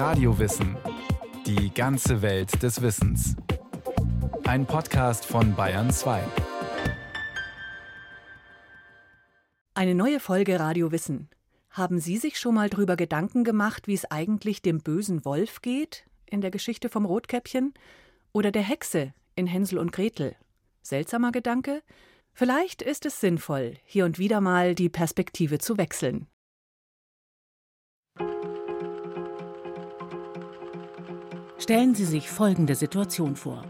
Radiowissen. Die ganze Welt des Wissens. Ein Podcast von Bayern 2. Eine neue Folge Radio Wissen. Haben Sie sich schon mal darüber Gedanken gemacht, wie es eigentlich dem bösen Wolf geht in der Geschichte vom Rotkäppchen oder der Hexe in Hänsel und Gretel? Seltsamer Gedanke? Vielleicht ist es sinnvoll, hier und wieder mal die Perspektive zu wechseln. Stellen Sie sich folgende Situation vor.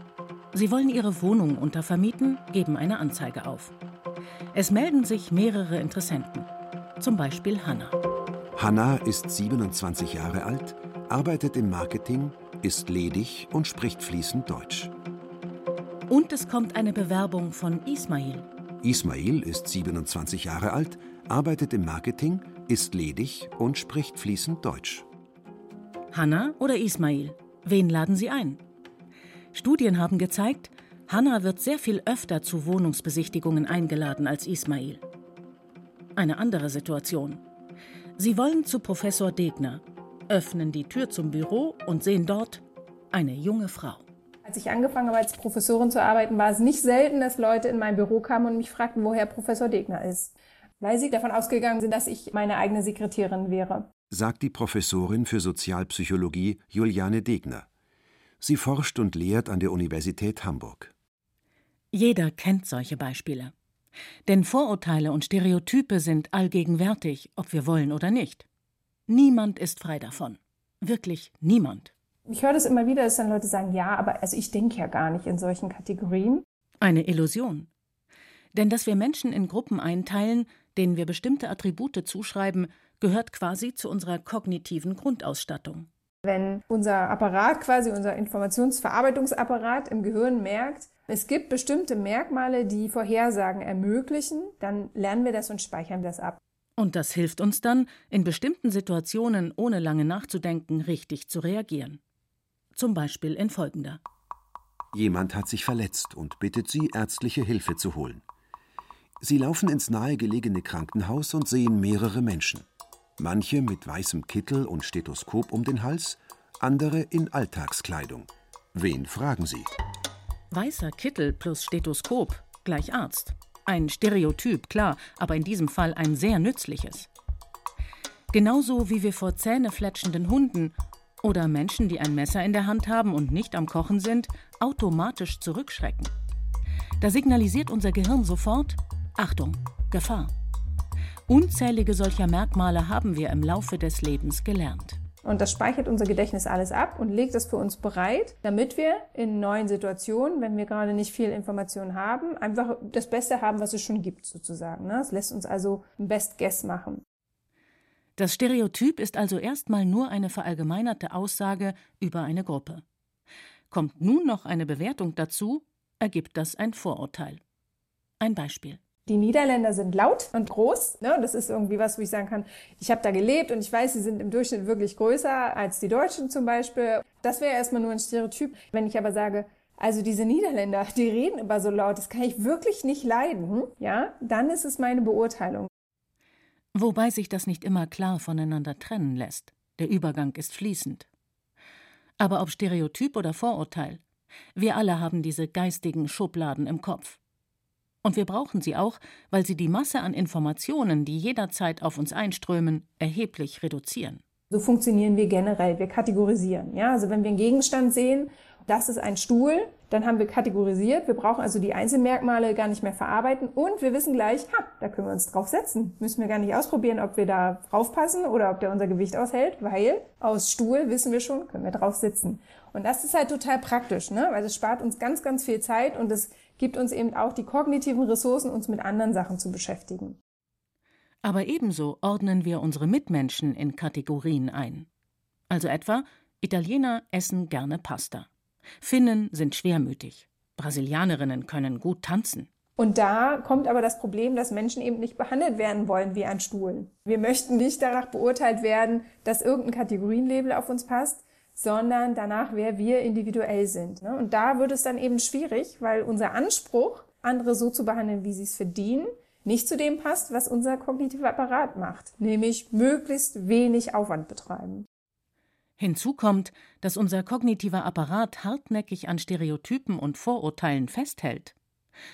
Sie wollen Ihre Wohnung untervermieten, geben eine Anzeige auf. Es melden sich mehrere Interessenten, zum Beispiel Hanna. Hanna ist 27 Jahre alt, arbeitet im Marketing, ist ledig und spricht fließend Deutsch. Und es kommt eine Bewerbung von Ismail. Ismail ist 27 Jahre alt, arbeitet im Marketing, ist ledig und spricht fließend Deutsch. Hanna oder Ismail? Wen laden Sie ein? Studien haben gezeigt, Hanna wird sehr viel öfter zu Wohnungsbesichtigungen eingeladen als Ismail. Eine andere Situation. Sie wollen zu Professor Degner, öffnen die Tür zum Büro und sehen dort eine junge Frau. Als ich angefangen habe, als Professorin zu arbeiten, war es nicht selten, dass Leute in mein Büro kamen und mich fragten, woher Professor Degner ist. Weil sie davon ausgegangen sind, dass ich meine eigene Sekretärin wäre sagt die Professorin für Sozialpsychologie Juliane Degner. Sie forscht und lehrt an der Universität Hamburg. Jeder kennt solche Beispiele. Denn Vorurteile und Stereotype sind allgegenwärtig, ob wir wollen oder nicht. Niemand ist frei davon. Wirklich niemand. Ich höre das immer wieder, dass dann Leute sagen, ja, aber also ich denke ja gar nicht in solchen Kategorien. Eine Illusion. Denn dass wir Menschen in Gruppen einteilen, denen wir bestimmte Attribute zuschreiben, gehört quasi zu unserer kognitiven Grundausstattung. Wenn unser Apparat, quasi unser Informationsverarbeitungsapparat im Gehirn merkt, es gibt bestimmte Merkmale, die Vorhersagen ermöglichen, dann lernen wir das und speichern das ab. Und das hilft uns dann, in bestimmten Situationen ohne lange nachzudenken richtig zu reagieren. Zum Beispiel in folgender. Jemand hat sich verletzt und bittet Sie, ärztliche Hilfe zu holen. Sie laufen ins nahegelegene Krankenhaus und sehen mehrere Menschen manche mit weißem Kittel und Stethoskop um den Hals, andere in Alltagskleidung. Wen fragen Sie? Weißer Kittel plus Stethoskop gleich Arzt. Ein Stereotyp, klar, aber in diesem Fall ein sehr nützliches. Genauso wie wir vor zähnefletschenden Hunden oder Menschen, die ein Messer in der Hand haben und nicht am Kochen sind, automatisch zurückschrecken. Da signalisiert unser Gehirn sofort Achtung, Gefahr. Unzählige solcher Merkmale haben wir im Laufe des Lebens gelernt. Und das speichert unser Gedächtnis alles ab und legt es für uns bereit, damit wir in neuen Situationen, wenn wir gerade nicht viel Information haben, einfach das Beste haben, was es schon gibt, sozusagen. Ne? Es lässt uns also ein Best Guess machen. Das Stereotyp ist also erstmal nur eine verallgemeinerte Aussage über eine Gruppe. Kommt nun noch eine Bewertung dazu, ergibt das ein Vorurteil. Ein Beispiel. Die Niederländer sind laut und groß. Ne? Das ist irgendwie was, wo ich sagen kann, ich habe da gelebt und ich weiß, sie sind im Durchschnitt wirklich größer als die Deutschen zum Beispiel. Das wäre erstmal nur ein Stereotyp. Wenn ich aber sage, also diese Niederländer, die reden immer so laut, das kann ich wirklich nicht leiden, ja, dann ist es meine Beurteilung. Wobei sich das nicht immer klar voneinander trennen lässt. Der Übergang ist fließend. Aber ob Stereotyp oder Vorurteil, wir alle haben diese geistigen Schubladen im Kopf. Und wir brauchen sie auch, weil sie die Masse an Informationen, die jederzeit auf uns einströmen, erheblich reduzieren. So funktionieren wir generell. Wir kategorisieren. Ja, also wenn wir einen Gegenstand sehen, das ist ein Stuhl, dann haben wir kategorisiert. Wir brauchen also die Einzelmerkmale gar nicht mehr verarbeiten und wir wissen gleich, ha, da können wir uns drauf setzen. Müssen wir gar nicht ausprobieren, ob wir da draufpassen oder ob der unser Gewicht aushält, weil aus Stuhl wissen wir schon, können wir drauf sitzen. Und das ist halt total praktisch, ne? Weil es spart uns ganz, ganz viel Zeit und es gibt uns eben auch die kognitiven Ressourcen, uns mit anderen Sachen zu beschäftigen. Aber ebenso ordnen wir unsere Mitmenschen in Kategorien ein. Also etwa, Italiener essen gerne Pasta. Finnen sind schwermütig. Brasilianerinnen können gut tanzen. Und da kommt aber das Problem, dass Menschen eben nicht behandelt werden wollen wie ein Stuhl. Wir möchten nicht danach beurteilt werden, dass irgendein Kategorienlabel auf uns passt, sondern danach, wer wir individuell sind. Ne? Und da wird es dann eben schwierig, weil unser Anspruch, andere so zu behandeln, wie sie es verdienen, nicht zu dem passt, was unser kognitiver Apparat macht, nämlich möglichst wenig Aufwand betreiben. Hinzu kommt, dass unser kognitiver Apparat hartnäckig an Stereotypen und Vorurteilen festhält.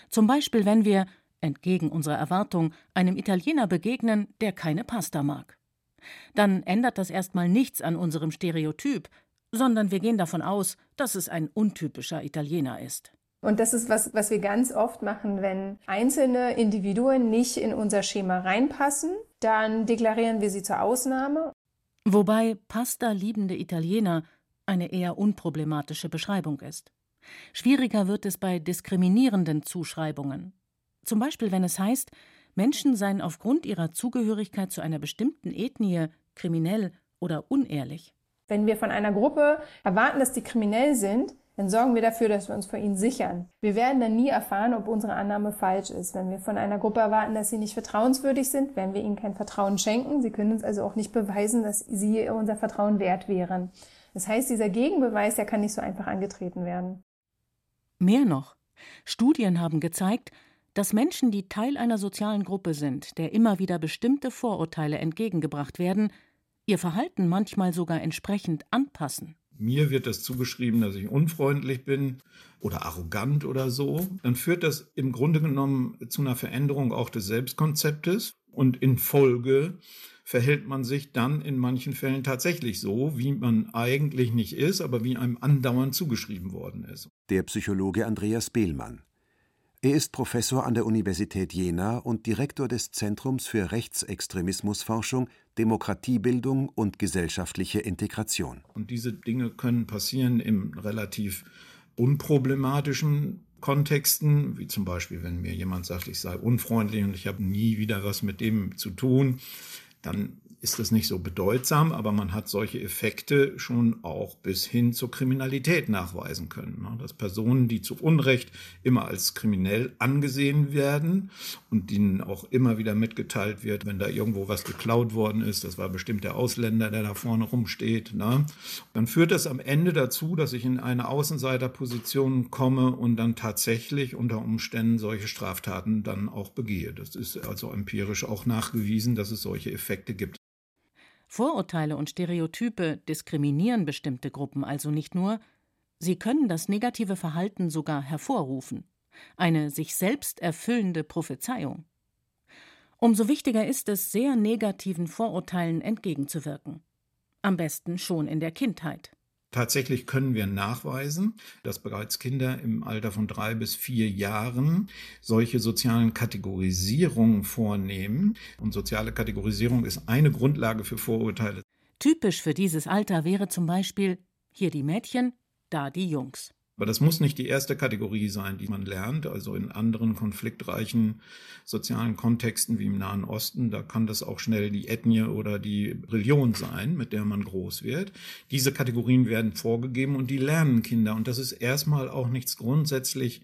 Zum Beispiel, wenn wir, entgegen unserer Erwartung, einem Italiener begegnen, der keine Pasta mag. Dann ändert das erstmal nichts an unserem Stereotyp, sondern wir gehen davon aus, dass es ein untypischer Italiener ist. Und das ist was, was wir ganz oft machen, wenn einzelne Individuen nicht in unser Schema reinpassen, dann deklarieren wir sie zur Ausnahme Wobei Pasta liebende Italiener eine eher unproblematische Beschreibung ist. Schwieriger wird es bei diskriminierenden Zuschreibungen. Zum Beispiel, wenn es heißt, Menschen seien aufgrund ihrer Zugehörigkeit zu einer bestimmten Ethnie kriminell oder unehrlich. Wenn wir von einer Gruppe erwarten, dass die kriminell sind, dann sorgen wir dafür, dass wir uns vor ihnen sichern. Wir werden dann nie erfahren, ob unsere Annahme falsch ist. Wenn wir von einer Gruppe erwarten, dass sie nicht vertrauenswürdig sind, werden wir ihnen kein Vertrauen schenken. Sie können uns also auch nicht beweisen, dass sie unser Vertrauen wert wären. Das heißt, dieser Gegenbeweis, der kann nicht so einfach angetreten werden. Mehr noch. Studien haben gezeigt, dass Menschen, die Teil einer sozialen Gruppe sind, der immer wieder bestimmte Vorurteile entgegengebracht werden, ihr Verhalten manchmal sogar entsprechend anpassen mir wird das zugeschrieben, dass ich unfreundlich bin oder arrogant oder so, dann führt das im Grunde genommen zu einer Veränderung auch des Selbstkonzeptes und in Folge verhält man sich dann in manchen Fällen tatsächlich so, wie man eigentlich nicht ist, aber wie einem andauernd zugeschrieben worden ist. Der Psychologe Andreas Behlmann. Er ist Professor an der Universität Jena und Direktor des Zentrums für Rechtsextremismusforschung, Demokratiebildung und gesellschaftliche Integration. Und diese Dinge können passieren im relativ unproblematischen Kontexten, wie zum Beispiel, wenn mir jemand sagt, ich sei unfreundlich und ich habe nie wieder was mit dem zu tun, dann ist das nicht so bedeutsam, aber man hat solche Effekte schon auch bis hin zur Kriminalität nachweisen können. Ne? Dass Personen, die zu Unrecht immer als kriminell angesehen werden und denen auch immer wieder mitgeteilt wird, wenn da irgendwo was geklaut worden ist, das war bestimmt der Ausländer, der da vorne rumsteht, ne? dann führt das am Ende dazu, dass ich in eine Außenseiterposition komme und dann tatsächlich unter Umständen solche Straftaten dann auch begehe. Das ist also empirisch auch nachgewiesen, dass es solche Effekte gibt. Vorurteile und Stereotype diskriminieren bestimmte Gruppen also nicht nur, sie können das negative Verhalten sogar hervorrufen, eine sich selbst erfüllende Prophezeiung. Umso wichtiger ist es, sehr negativen Vorurteilen entgegenzuwirken. Am besten schon in der Kindheit. Tatsächlich können wir nachweisen, dass bereits Kinder im Alter von drei bis vier Jahren solche sozialen Kategorisierungen vornehmen. Und soziale Kategorisierung ist eine Grundlage für Vorurteile. Typisch für dieses Alter wäre zum Beispiel hier die Mädchen, da die Jungs. Aber das muss nicht die erste Kategorie sein, die man lernt. Also in anderen konfliktreichen sozialen Kontexten wie im Nahen Osten, da kann das auch schnell die Ethnie oder die Religion sein, mit der man groß wird. Diese Kategorien werden vorgegeben und die lernen Kinder. Und das ist erstmal auch nichts grundsätzlich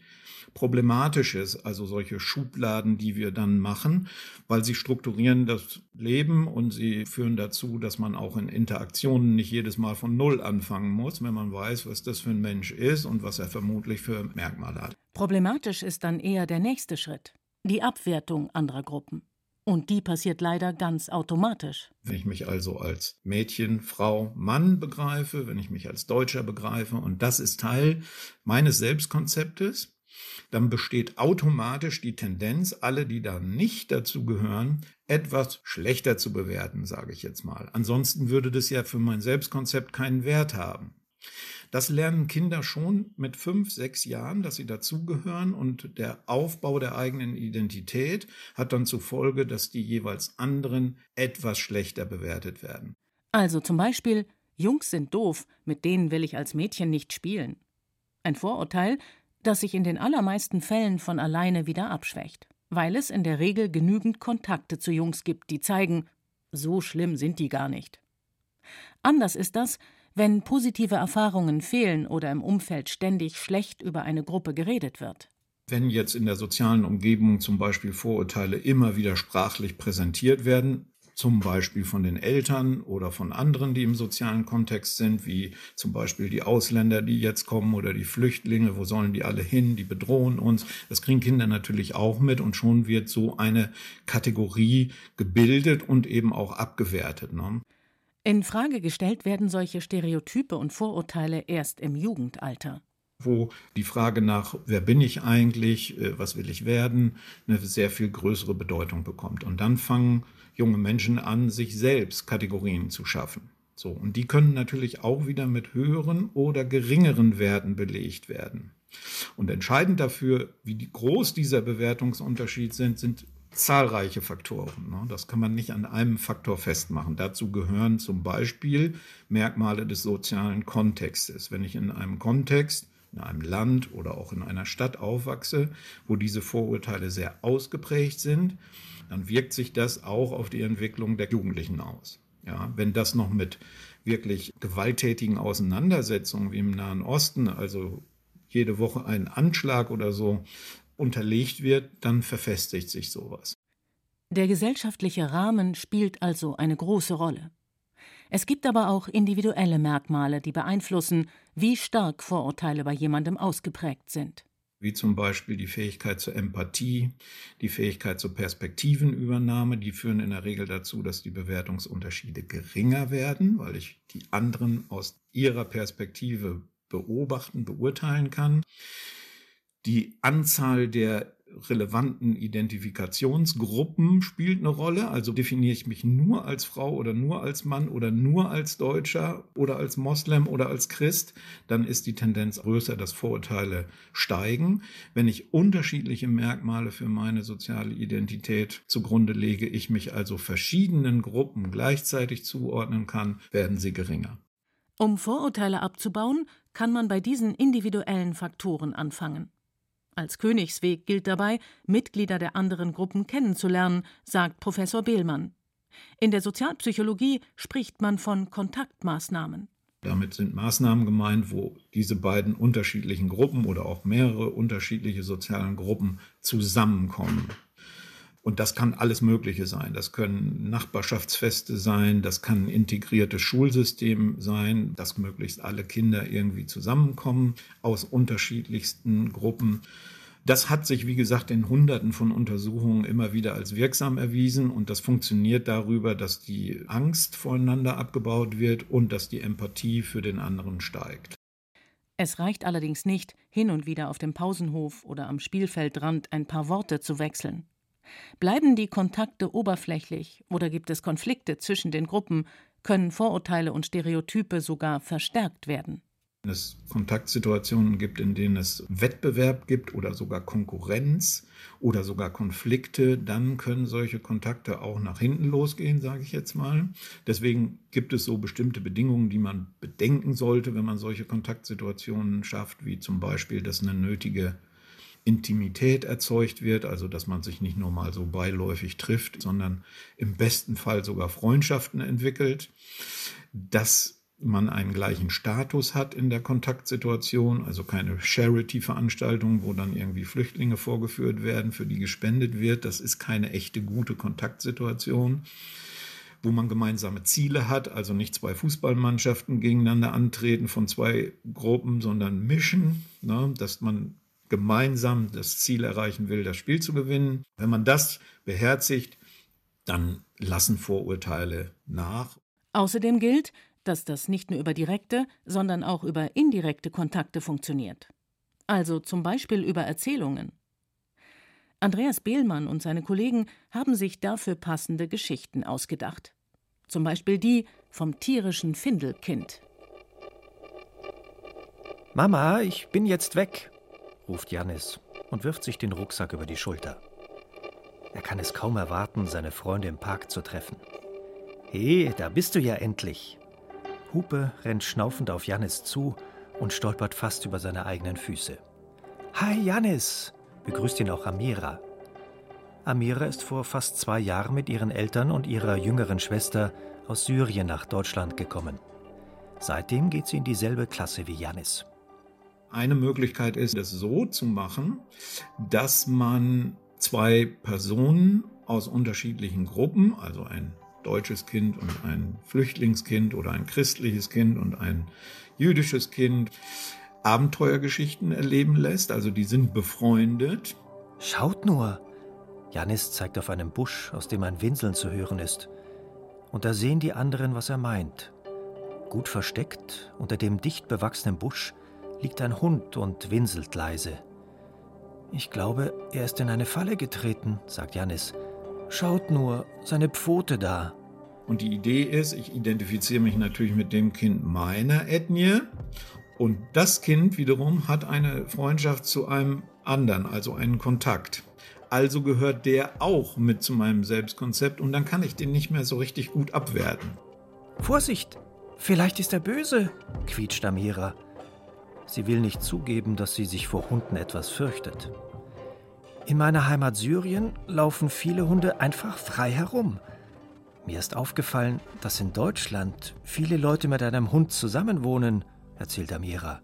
Problematisches, also solche Schubladen, die wir dann machen, weil sie strukturieren das Leben und sie führen dazu, dass man auch in Interaktionen nicht jedes Mal von Null anfangen muss, wenn man weiß, was das für ein Mensch ist und was er vermutlich für Merkmale hat. Problematisch ist dann eher der nächste Schritt, die Abwertung anderer Gruppen. Und die passiert leider ganz automatisch. Wenn ich mich also als Mädchen, Frau, Mann begreife, wenn ich mich als Deutscher begreife, und das ist Teil meines Selbstkonzeptes, dann besteht automatisch die Tendenz, alle, die da nicht dazu gehören, etwas schlechter zu bewerten, sage ich jetzt mal. Ansonsten würde das ja für mein Selbstkonzept keinen Wert haben. Das lernen Kinder schon mit fünf, sechs Jahren, dass sie dazugehören und der Aufbau der eigenen Identität hat dann zur Folge, dass die jeweils anderen etwas schlechter bewertet werden. Also zum Beispiel, Jungs sind doof, mit denen will ich als Mädchen nicht spielen. Ein Vorurteil, das sich in den allermeisten Fällen von alleine wieder abschwächt, weil es in der Regel genügend Kontakte zu Jungs gibt, die zeigen, so schlimm sind die gar nicht. Anders ist das, wenn positive Erfahrungen fehlen oder im Umfeld ständig schlecht über eine Gruppe geredet wird. Wenn jetzt in der sozialen Umgebung zum Beispiel Vorurteile immer wieder sprachlich präsentiert werden, zum Beispiel von den Eltern oder von anderen, die im sozialen Kontext sind, wie zum Beispiel die Ausländer, die jetzt kommen oder die Flüchtlinge, wo sollen die alle hin, die bedrohen uns. Das kriegen Kinder natürlich auch mit und schon wird so eine Kategorie gebildet und eben auch abgewertet. Ne? In Frage gestellt werden solche Stereotype und Vorurteile erst im Jugendalter wo die Frage nach, wer bin ich eigentlich, äh, was will ich werden, eine sehr viel größere Bedeutung bekommt. Und dann fangen junge Menschen an, sich selbst Kategorien zu schaffen. So, und die können natürlich auch wieder mit höheren oder geringeren Werten belegt werden. Und entscheidend dafür, wie groß dieser Bewertungsunterschied sind, sind zahlreiche Faktoren. Ne? Das kann man nicht an einem Faktor festmachen. Dazu gehören zum Beispiel Merkmale des sozialen Kontextes. Wenn ich in einem Kontext in einem Land oder auch in einer Stadt aufwachse, wo diese Vorurteile sehr ausgeprägt sind, dann wirkt sich das auch auf die Entwicklung der Jugendlichen aus. Ja, wenn das noch mit wirklich gewalttätigen Auseinandersetzungen wie im Nahen Osten, also jede Woche ein Anschlag oder so unterlegt wird, dann verfestigt sich sowas. Der gesellschaftliche Rahmen spielt also eine große Rolle. Es gibt aber auch individuelle Merkmale, die beeinflussen, wie stark Vorurteile bei jemandem ausgeprägt sind. Wie zum Beispiel die Fähigkeit zur Empathie, die Fähigkeit zur Perspektivenübernahme, die führen in der Regel dazu, dass die Bewertungsunterschiede geringer werden, weil ich die anderen aus ihrer Perspektive beobachten, beurteilen kann. Die Anzahl der relevanten Identifikationsgruppen spielt eine Rolle. Also definiere ich mich nur als Frau oder nur als Mann oder nur als Deutscher oder als Moslem oder als Christ, dann ist die Tendenz größer, dass Vorurteile steigen. Wenn ich unterschiedliche Merkmale für meine soziale Identität zugrunde lege, ich mich also verschiedenen Gruppen gleichzeitig zuordnen kann, werden sie geringer. Um Vorurteile abzubauen, kann man bei diesen individuellen Faktoren anfangen. Als Königsweg gilt dabei, Mitglieder der anderen Gruppen kennenzulernen, sagt Professor Behlmann. In der Sozialpsychologie spricht man von Kontaktmaßnahmen. Damit sind Maßnahmen gemeint, wo diese beiden unterschiedlichen Gruppen oder auch mehrere unterschiedliche sozialen Gruppen zusammenkommen. Und das kann alles Mögliche sein. Das können Nachbarschaftsfeste sein, das kann ein integriertes Schulsystem sein, dass möglichst alle Kinder irgendwie zusammenkommen aus unterschiedlichsten Gruppen. Das hat sich, wie gesagt, in Hunderten von Untersuchungen immer wieder als wirksam erwiesen und das funktioniert darüber, dass die Angst voreinander abgebaut wird und dass die Empathie für den anderen steigt. Es reicht allerdings nicht, hin und wieder auf dem Pausenhof oder am Spielfeldrand ein paar Worte zu wechseln. Bleiben die Kontakte oberflächlich oder gibt es Konflikte zwischen den Gruppen, können Vorurteile und Stereotype sogar verstärkt werden. Wenn es Kontaktsituationen gibt, in denen es Wettbewerb gibt oder sogar Konkurrenz oder sogar Konflikte, dann können solche Kontakte auch nach hinten losgehen, sage ich jetzt mal. Deswegen gibt es so bestimmte Bedingungen, die man bedenken sollte, wenn man solche Kontaktsituationen schafft, wie zum Beispiel, dass eine nötige Intimität erzeugt wird, also dass man sich nicht nur mal so beiläufig trifft, sondern im besten Fall sogar Freundschaften entwickelt, dass man einen gleichen Status hat in der Kontaktsituation, also keine Charity-Veranstaltung, wo dann irgendwie Flüchtlinge vorgeführt werden, für die gespendet wird. Das ist keine echte gute Kontaktsituation wo man gemeinsame Ziele hat, also nicht zwei Fußballmannschaften gegeneinander antreten von zwei Gruppen, sondern mischen, ne, dass man gemeinsam das Ziel erreichen will, das Spiel zu gewinnen. Wenn man das beherzigt, dann lassen Vorurteile nach. Außerdem gilt, dass das nicht nur über direkte, sondern auch über indirekte Kontakte funktioniert. Also zum Beispiel über Erzählungen. Andreas Behlmann und seine Kollegen haben sich dafür passende Geschichten ausgedacht. Zum Beispiel die vom tierischen Findelkind. Mama, ich bin jetzt weg ruft Janis und wirft sich den Rucksack über die Schulter. Er kann es kaum erwarten, seine Freunde im Park zu treffen. He, da bist du ja endlich. Hupe rennt schnaufend auf Janis zu und stolpert fast über seine eigenen Füße. Hi, Janis! begrüßt ihn auch Amira. Amira ist vor fast zwei Jahren mit ihren Eltern und ihrer jüngeren Schwester aus Syrien nach Deutschland gekommen. Seitdem geht sie in dieselbe Klasse wie Janis. Eine Möglichkeit ist, es so zu machen, dass man zwei Personen aus unterschiedlichen Gruppen, also ein deutsches Kind und ein Flüchtlingskind oder ein christliches Kind und ein jüdisches Kind, Abenteuergeschichten erleben lässt. Also die sind befreundet. Schaut nur! Janis zeigt auf einen Busch, aus dem ein Winseln zu hören ist. und da sehen die anderen, was er meint. Gut versteckt, unter dem dicht bewachsenen Busch, liegt ein Hund und winselt leise. Ich glaube, er ist in eine Falle getreten, sagt Janis. Schaut nur, seine Pfote da. Und die Idee ist, ich identifiziere mich natürlich mit dem Kind meiner Ethnie. Und das Kind wiederum hat eine Freundschaft zu einem anderen, also einen Kontakt. Also gehört der auch mit zu meinem Selbstkonzept und dann kann ich den nicht mehr so richtig gut abwerten. Vorsicht! Vielleicht ist er böse, quietscht Amira. Sie will nicht zugeben, dass sie sich vor Hunden etwas fürchtet. In meiner Heimat Syrien laufen viele Hunde einfach frei herum. Mir ist aufgefallen, dass in Deutschland viele Leute mit einem Hund zusammenwohnen, erzählt Amira.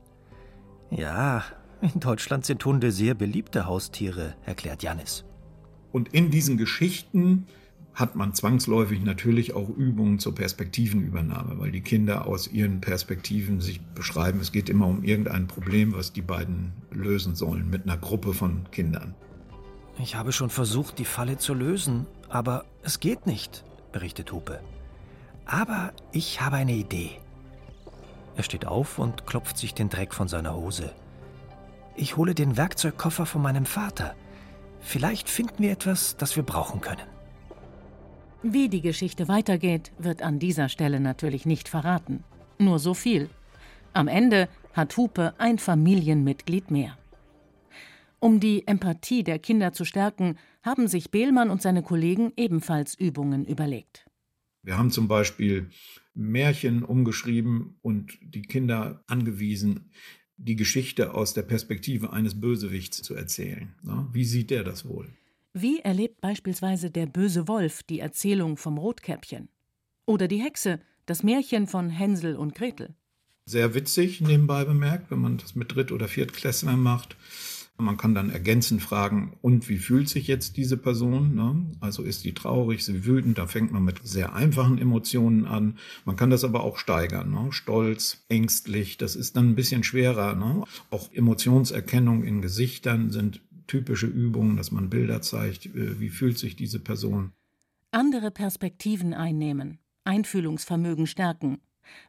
Ja, in Deutschland sind Hunde sehr beliebte Haustiere, erklärt Janis. Und in diesen Geschichten hat man zwangsläufig natürlich auch Übungen zur Perspektivenübernahme, weil die Kinder aus ihren Perspektiven sich beschreiben. Es geht immer um irgendein Problem, was die beiden lösen sollen mit einer Gruppe von Kindern. Ich habe schon versucht, die Falle zu lösen, aber es geht nicht, berichtet Hupe. Aber ich habe eine Idee. Er steht auf und klopft sich den Dreck von seiner Hose. Ich hole den Werkzeugkoffer von meinem Vater. Vielleicht finden wir etwas, das wir brauchen können. Wie die Geschichte weitergeht, wird an dieser Stelle natürlich nicht verraten. Nur so viel. Am Ende hat Hupe ein Familienmitglied mehr. Um die Empathie der Kinder zu stärken, haben sich Behlmann und seine Kollegen ebenfalls Übungen überlegt. Wir haben zum Beispiel Märchen umgeschrieben und die Kinder angewiesen, die Geschichte aus der Perspektive eines Bösewichts zu erzählen. Wie sieht der das wohl? Wie erlebt beispielsweise der böse Wolf die Erzählung vom Rotkäppchen? Oder die Hexe, das Märchen von Hänsel und Gretel? Sehr witzig nebenbei bemerkt, wenn man das mit Dritt- oder Viertklässlern macht. Man kann dann ergänzend fragen, und wie fühlt sich jetzt diese Person? Ne? Also ist die traurig, sie wütend? Da fängt man mit sehr einfachen Emotionen an. Man kann das aber auch steigern. Ne? Stolz, ängstlich, das ist dann ein bisschen schwerer. Ne? Auch Emotionserkennung in Gesichtern sind typische Übungen, dass man Bilder zeigt, äh, wie fühlt sich diese Person. Andere Perspektiven einnehmen, Einfühlungsvermögen stärken.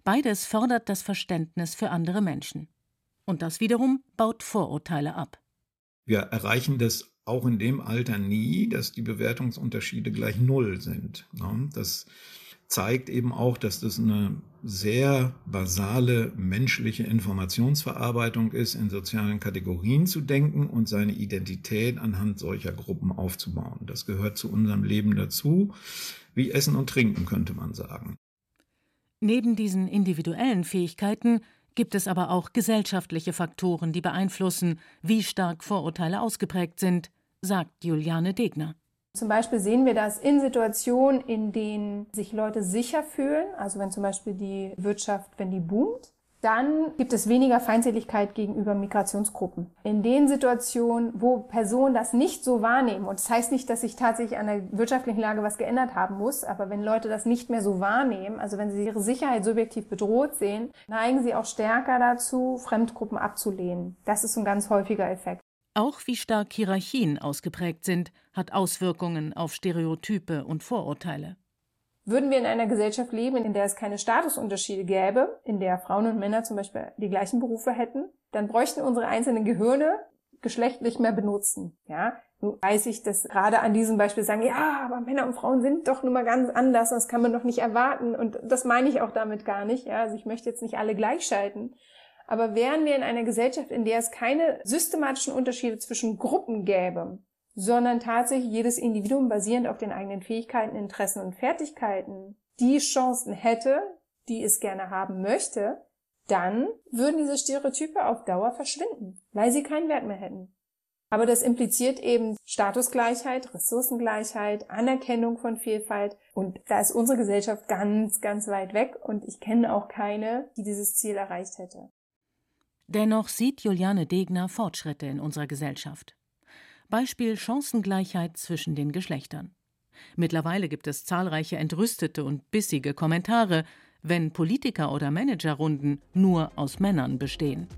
Beides fördert das Verständnis für andere Menschen. Und das wiederum baut Vorurteile ab. Wir erreichen das auch in dem Alter nie, dass die Bewertungsunterschiede gleich null sind. Ne? Das zeigt eben auch, dass das eine sehr basale menschliche Informationsverarbeitung ist, in sozialen Kategorien zu denken und seine Identität anhand solcher Gruppen aufzubauen. Das gehört zu unserem Leben dazu, wie Essen und Trinken könnte man sagen. Neben diesen individuellen Fähigkeiten gibt es aber auch gesellschaftliche Faktoren, die beeinflussen, wie stark Vorurteile ausgeprägt sind, sagt Juliane Degner. Zum Beispiel sehen wir das in Situationen, in denen sich Leute sicher fühlen, also wenn zum Beispiel die Wirtschaft, wenn die boomt, dann gibt es weniger Feindseligkeit gegenüber Migrationsgruppen. In den Situationen, wo Personen das nicht so wahrnehmen, und das heißt nicht, dass sich tatsächlich an der wirtschaftlichen Lage was geändert haben muss, aber wenn Leute das nicht mehr so wahrnehmen, also wenn sie ihre Sicherheit subjektiv bedroht sehen, neigen sie auch stärker dazu, Fremdgruppen abzulehnen. Das ist ein ganz häufiger Effekt. Auch wie stark Hierarchien ausgeprägt sind, hat Auswirkungen auf Stereotype und Vorurteile. Würden wir in einer Gesellschaft leben, in der es keine Statusunterschiede gäbe, in der Frauen und Männer zum Beispiel die gleichen Berufe hätten, dann bräuchten unsere einzelnen Gehirne geschlechtlich mehr benutzen. Ja, nun weiß ich, dass gerade an diesem Beispiel sagen, ja, aber Männer und Frauen sind doch nun mal ganz anders, das kann man doch nicht erwarten. Und das meine ich auch damit gar nicht. Ja, also ich möchte jetzt nicht alle gleichschalten. Aber wären wir in einer Gesellschaft, in der es keine systematischen Unterschiede zwischen Gruppen gäbe, sondern tatsächlich jedes Individuum basierend auf den eigenen Fähigkeiten, Interessen und Fertigkeiten die Chancen hätte, die es gerne haben möchte, dann würden diese Stereotype auf Dauer verschwinden, weil sie keinen Wert mehr hätten. Aber das impliziert eben Statusgleichheit, Ressourcengleichheit, Anerkennung von Vielfalt. Und da ist unsere Gesellschaft ganz, ganz weit weg. Und ich kenne auch keine, die dieses Ziel erreicht hätte. Dennoch sieht Juliane Degner Fortschritte in unserer Gesellschaft. Beispiel Chancengleichheit zwischen den Geschlechtern. Mittlerweile gibt es zahlreiche entrüstete und bissige Kommentare, wenn Politiker- oder Managerrunden nur aus Männern bestehen.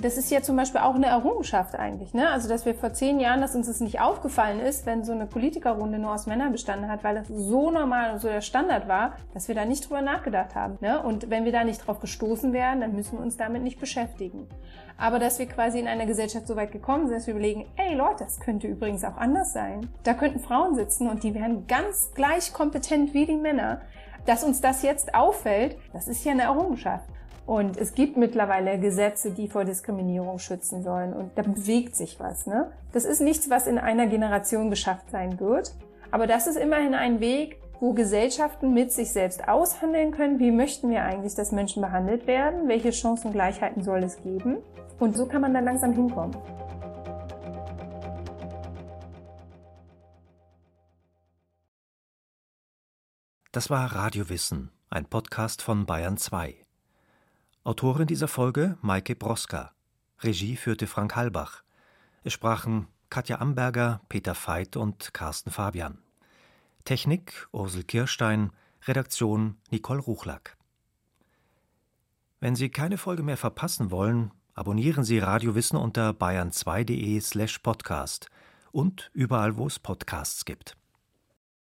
Das ist ja zum Beispiel auch eine Errungenschaft eigentlich. Ne? Also, dass wir vor zehn Jahren, dass uns das nicht aufgefallen ist, wenn so eine Politikerrunde nur aus Männern bestanden hat, weil das so normal und so der Standard war, dass wir da nicht drüber nachgedacht haben. Ne? Und wenn wir da nicht drauf gestoßen werden, dann müssen wir uns damit nicht beschäftigen. Aber dass wir quasi in einer Gesellschaft so weit gekommen sind, dass wir überlegen, ey Leute, das könnte übrigens auch anders sein. Da könnten Frauen sitzen und die wären ganz gleich kompetent wie die Männer. Dass uns das jetzt auffällt, das ist ja eine Errungenschaft. Und es gibt mittlerweile Gesetze, die vor Diskriminierung schützen sollen. Und da bewegt sich was. Ne? Das ist nichts, was in einer Generation geschafft sein wird. Aber das ist immerhin ein Weg, wo Gesellschaften mit sich selbst aushandeln können, wie möchten wir eigentlich, dass Menschen behandelt werden, welche Chancengleichheiten soll es geben. Und so kann man dann langsam hinkommen. Das war Radio Wissen, ein Podcast von Bayern 2. Autorin dieser Folge Maike Broska. Regie führte Frank Halbach. Es sprachen Katja Amberger, Peter Veit und Carsten Fabian. Technik Ursel Kirstein, Redaktion Nicole Ruchlack. Wenn Sie keine Folge mehr verpassen wollen, abonnieren Sie Radio Wissen unter bayern2.de slash podcast und überall, wo es Podcasts gibt.